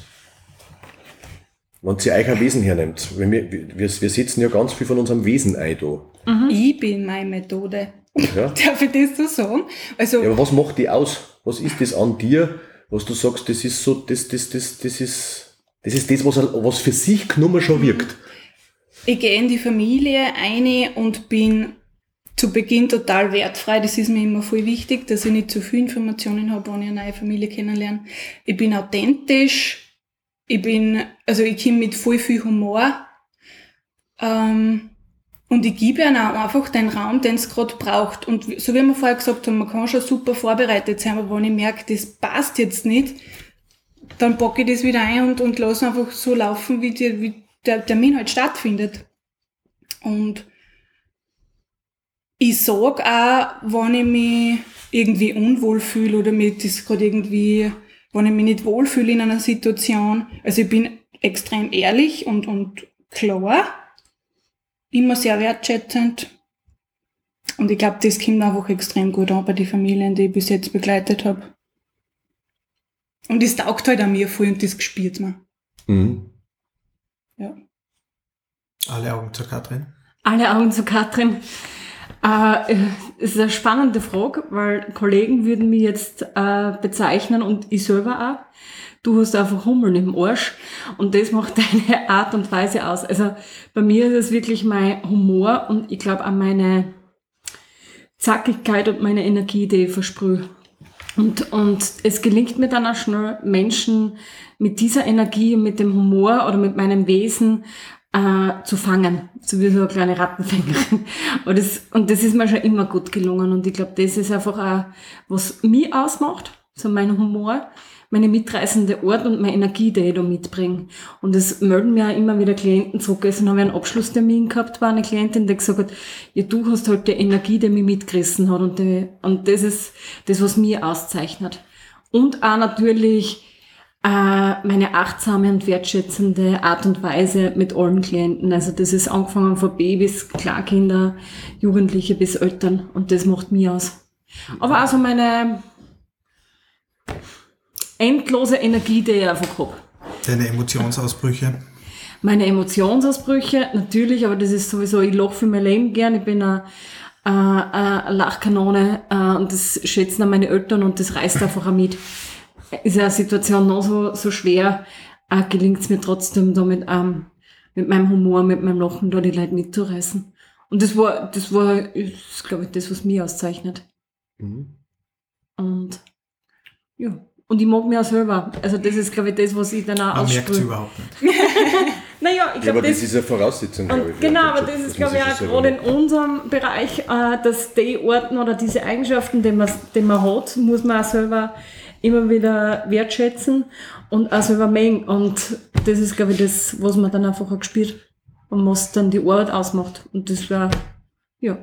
Wenn ihr euch ein Wesen hernimmt. Wir, wir, wir setzen ja ganz viel von unserem Wesen ein da. Mhm. Ich bin meine Methode. Ja. Darf ich das so sagen? Also, ja, aber was macht die aus? Was ist das an dir, was du sagst, das ist so, das, das, das, das ist das ist das, was, was für sich genommen schon wirkt. Ich gehe in die Familie ein und bin zu Beginn total wertfrei. Das ist mir immer voll wichtig, dass ich nicht zu viel Informationen habe, wenn ich eine neue Familie kennenlerne. Ich bin authentisch. Ich bin, also ich komme mit voll viel Humor. Ähm, und ich gebe ihnen auch einfach den Raum, den es gerade braucht. Und so wie wir vorher gesagt haben, man kann schon super vorbereitet sein, aber wenn ich merke, das passt jetzt nicht, dann packe ich das wieder ein und, und lasse einfach so laufen, wie, die, wie der Termin halt stattfindet. Und ich sage auch, wenn ich mich irgendwie unwohl fühle oder mir das gerade irgendwie, wenn ich mich nicht wohlfühle in einer Situation. Also ich bin extrem ehrlich und, und klar, immer sehr wertschätzend. Und ich glaube, das kommt einfach extrem gut an bei den Familien, die ich bis jetzt begleitet habe. Und das taugt halt an mir voll und das gespielt man. Mhm. Ja. Alle Augen zu Katrin. Alle Augen zu Katrin. Äh, es ist eine spannende Frage, weil Kollegen würden mich jetzt äh, bezeichnen und ich selber auch. Du hast einfach Hummeln im Arsch und das macht deine Art und Weise aus. Also bei mir ist es wirklich mein Humor und ich glaube an meine Zackigkeit und meine Energie, die ich versprühe. Und, und es gelingt mir dann auch schnell, Menschen mit dieser Energie, mit dem Humor oder mit meinem Wesen äh, zu fangen, so wie so eine kleine Rattenfängerin. Und das, und das ist mir schon immer gut gelungen. Und ich glaube, das ist einfach auch, was mich ausmacht, so mein Humor, meine mitreißende Art und meine Energie, die ich da mitbringe. Und es melden mir auch immer wieder Klienten zurück. Gestern habe ich einen Abschlusstermin gehabt, war eine Klientin, die gesagt hat, ja, du hast halt die Energie, die mich mitgerissen hat. Und, die, und das ist das, was mich auszeichnet. Und auch natürlich äh, meine achtsame und wertschätzende Art und Weise mit allen Klienten. Also das ist angefangen von Babys, Klarkinder, Jugendliche bis Eltern. Und das macht mich aus. Aber also meine endlose Energie, die ich einfach habe. Deine Emotionsausbrüche. Meine Emotionsausbrüche, natürlich, aber das ist sowieso, ich lache für mein Leben gern. Ich bin eine, äh, eine Lachkanone äh, und das schätzen auch meine Eltern und das reißt einfach auch mit. Ist eine Situation noch so, so schwer, äh, gelingt es mir trotzdem damit, ähm, mit meinem Humor, mit meinem Lachen da die Leute mitzureißen. Und das war, das war, glaube ich, das, was mich auszeichnet. Mhm. Und ja. Und ich mag mich auch selber. Also das ist, glaube ich, das, was ich dann auch Man merkt es überhaupt nicht. Naja, ich Ja, aber glaube, das das, ist eine Voraussetzung, glaube ich. genau, aber das ist, glaube ich, auch gerade in unserem Bereich, äh, dass die Orten oder diese Eigenschaften, die man, die man hat, muss man auch selber immer wieder wertschätzen und auch selber mengen. Und das ist, glaube ich, das, was man dann einfach auch gespürt und was dann die Arbeit ausmacht. Und das war, ja.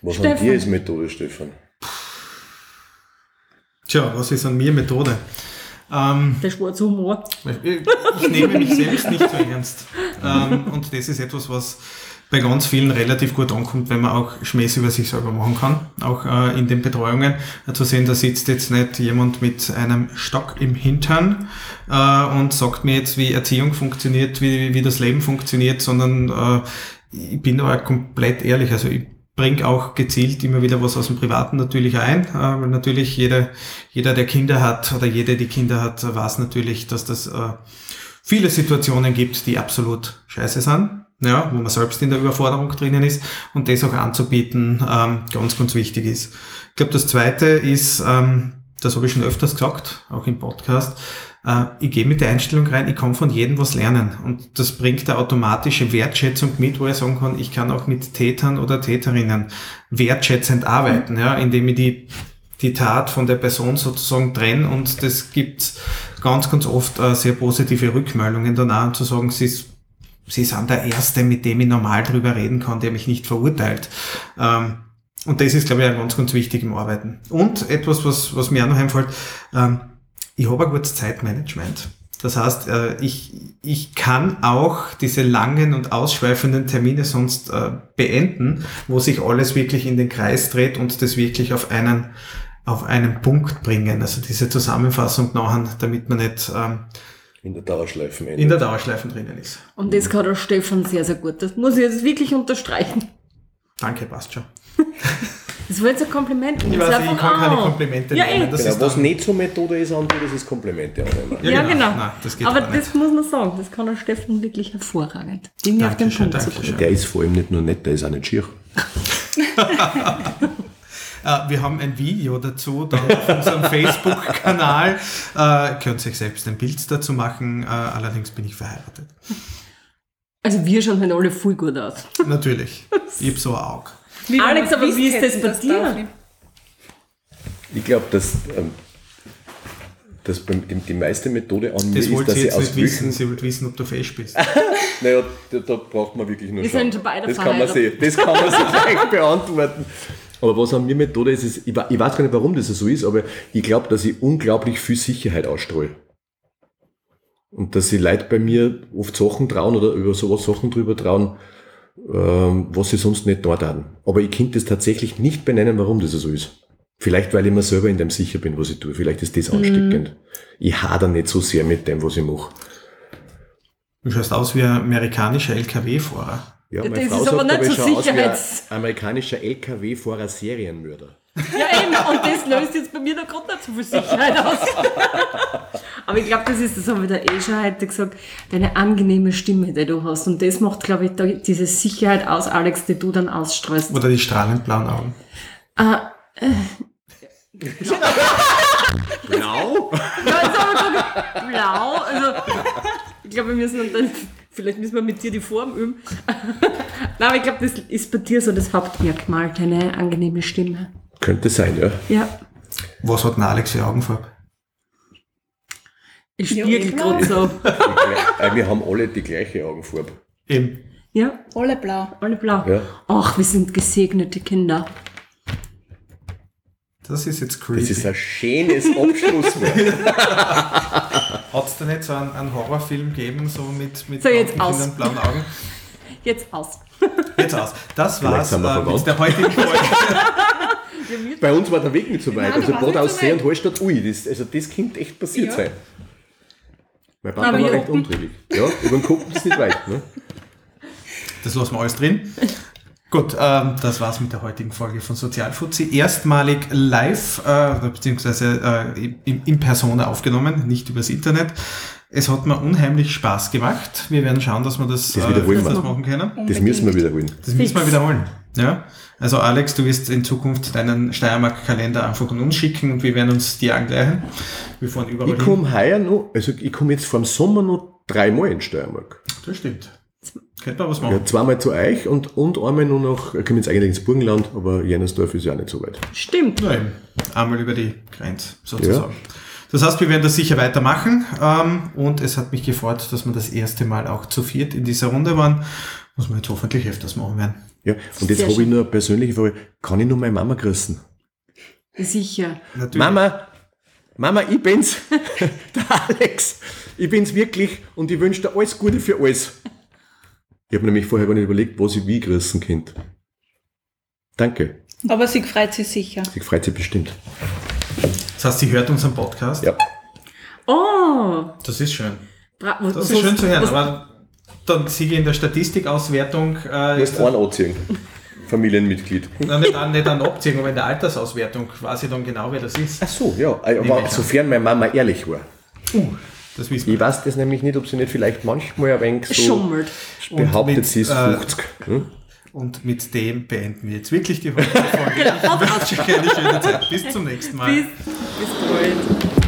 Was Stefan. haben wir als Methode, Stefan? Tja, was ist an mir Methode? Ähm, Der schwarze Humor. ich, ich nehme mich selbst nicht so ernst. Ähm, und das ist etwas, was bei ganz vielen relativ gut ankommt, wenn man auch Schmäß über sich selber machen kann. Auch äh, in den Betreuungen äh, zu sehen, da sitzt jetzt nicht jemand mit einem Stock im Hintern äh, und sagt mir jetzt, wie Erziehung funktioniert, wie, wie das Leben funktioniert, sondern äh, ich bin da auch komplett ehrlich. Also ich bringe auch gezielt immer wieder was aus dem Privaten natürlich ein, weil natürlich jeder, jeder, der Kinder hat oder jede, die Kinder hat, weiß natürlich, dass das äh, viele Situationen gibt, die absolut scheiße sind. Ja, wo man selbst in der Überforderung drinnen ist und das auch anzubieten, ähm, ganz, ganz wichtig ist. Ich glaube, das zweite ist, ähm, das habe ich schon öfters gesagt, auch im Podcast, äh, ich gehe mit der Einstellung rein, ich kann von jedem was lernen. Und das bringt eine automatische Wertschätzung mit, wo ich sagen kann, ich kann auch mit Tätern oder Täterinnen wertschätzend arbeiten, ja, indem ich die, die Tat von der Person sozusagen trenne. Und das gibt ganz, ganz oft äh, sehr positive Rückmeldungen danach, zu sagen, sie ist Sie sind der Erste, mit dem ich normal drüber reden kann, der mich nicht verurteilt. Ähm, und das ist, glaube ich, auch ganz, ganz wichtig im Arbeiten. Und etwas, was, was mir auch noch einfällt, ähm, ich habe ein gutes Zeitmanagement. Das heißt, äh, ich, ich kann auch diese langen und ausschweifenden Termine sonst äh, beenden, wo sich alles wirklich in den Kreis dreht und das wirklich auf einen, auf einen Punkt bringen. Also diese Zusammenfassung nachher, damit man nicht ähm, In der Dauerschleife in der Dauerschleife drinnen ist. Und das kann der Stefan sehr, sehr gut. Das muss ich jetzt wirklich unterstreichen. Danke, passt schon. Das war jetzt ein Kompliment. Ich weiß, ich kann keine auch. Komplimente Ja, nehmen. eh. Das Genau, ist was nicht so Methode ist, Andi, das ist Komplimente annehmen. Ja, Ja, genau. genau. Nein, das geht Aber das nicht. muss man sagen. Das kann der Stefan wirklich hervorragend. Dinge auf den Punkt zu bringen. Der ist vor allem nicht nur nett, der ist auch nicht schier. Äh, wir haben ein Video dazu dann auf unserem Facebook-Kanal. Äh, könnt ihr euch selbst ein Bild dazu machen. Äh, allerdings bin ich verheiratet. Also wir schauen halt alle voll gut aus. Natürlich. Ich habe so ein Auge. Wie Alex, aber wie ist das bei dir? Ich glaube, dass, ähm, dass die, die meiste Methode an mir Das ist, dass ich jetzt aus nicht wissen. Sie wollt wissen, ob du fesch bist. Naja, da, da braucht man wirklich nur Wir schauen. sind schon beide das kann man sehen. Das kann man sich gleich beantworten. Aber was an mir Methode ist, ist ich, ich weiß gar nicht, warum das so ist, aber ich glaube, dass ich unglaublich viel Sicherheit ausstrahle. Und dass sie Leute bei mir oft Sachen trauen oder über sowas Sachen drüber trauen, ähm, was sie sonst nicht dort haben. Aber ich könnte das tatsächlich nicht benennen, warum das so ist. Vielleicht, weil ich mir selber in dem sicher bin, was ich tue. Vielleicht ist das ansteckend. Ich hader nicht so sehr mit dem, was ich mache. Du schaust aus wie ein amerikanischer LKW-Fahrer. Ja, Das meine ist Frau aber sagt nicht aber, so sicherheits- amerikanischer LKW-Fahrer Serienmörder. Ja, eben. Und das löst jetzt bei mir da gerade nicht so viel Sicherheit aus. Aber ich glaube, das ist, das haben wir da eh schon heute gesagt, deine angenehme Stimme, die du hast. Und das macht, glaube ich, diese Sicherheit aus, Alex, die du dann ausstrahlst. Oder die strahlend blauen Augen. Ah, Blau? ja, jetzt haben wir blau. Also, ich glaube, wir müssen dann, vielleicht müssen wir mit dir die Form üben. Nein, aber ich glaube, das ist bei dir so das Hauptmerkmal, deine angenehme Stimme. Könnte sein, ja. Ja. Was hat denn Alex für Augenfarbe? Ich spiegel gerade so. Äh, wir haben alle die gleiche Augenfarbe. Eben. Ja, Alle blau. alle blau. Ja. Ach, wir sind gesegnete Kinder. Das ist jetzt Das creepy. ist ein schönes Abschlusswort. Hat es da nicht so einen, einen Horrorfilm gegeben, so mit, mit So, jetzt blonden aus. Kindern, blauen Augen? Jetzt aus. Jetzt aus. Das Vielleicht war's äh, mit der heutigen Folge. Bei uns war der Weg nicht so weit. Nein, also Bad so Aussee weit. und Hallstatt, ui, das, also das könnte echt passiert Ja. sein. Mein Papa Aber war recht umtriebig. Ja, über den Kopf ist nicht weit. Ne? Das lassen wir alles drin. Gut, ähm, das war's mit der heutigen Folge von Sozialfuzzi. Erstmalig live, äh, beziehungsweise äh, in, in Persona aufgenommen, nicht übers Internet. Es hat mir unheimlich Spaß gemacht. Wir werden schauen, dass wir das, Das wiederholen öfters wir. machen können. Das müssen wir wiederholen. Das müssen wir wiederholen. Ja? Also Alex, du wirst in Zukunft deinen Steiermark-Kalender einfach an uns schicken und wir werden uns die angleichen. Wir fahren überall Ich komme heuer noch, also ich komme jetzt vor dem Sommer noch dreimal in Steiermark. Das stimmt. Könnte man was machen. Ja, zweimal zu euch und, und einmal nur noch, ich komme jetzt eigentlich ins Burgenland, aber Jennersdorf ist ja auch nicht so weit. Stimmt. Ja, eben. Einmal über die Grenze sozusagen. Das heißt, wir werden das sicher weitermachen ähm, und es hat mich gefreut, dass wir das erste Mal auch zu viert in dieser Runde waren. Muss man jetzt hoffentlich öfters machen werden. Ja, und jetzt habe ich nur eine persönliche Frage. Kann ich nur meine Mama grüßen? Sicher. Natürlich. Mama, Mama, ich bin's, der Alex. Ich bin's wirklich und ich wünsche dir alles Gute für alles. Ich habe nämlich vorher gar nicht überlegt, was ich wie grüßen könnte. Danke. Aber sie freut sich sicher. Sie freut sich bestimmt. Das heißt, sie hört unseren Podcast. Ja. Oh. Das ist schön. Bra was, Das ist schön zu hören. was- Aber dann sehe ich in der Statistikauswertung äh, Du musst einen anziehen. Familienmitglied. Na, nicht, an, nicht an Abziehen, aber in der Altersauswertung weiß ich dann genau, wer das ist. Ach so, ja. Ich Aber sofern meine Mama ehrlich war. Das wissen wir. Ich weiß das nämlich nicht, ob sie nicht vielleicht manchmal ein wenig so Schummelt. behauptet, mit, sie ist äh, 50. Hm? Und mit dem beenden wir jetzt wirklich die heutige Folge. Ich wünsche euch eine schöne Zeit. Bis zum nächsten Mal. Bis, bis bald.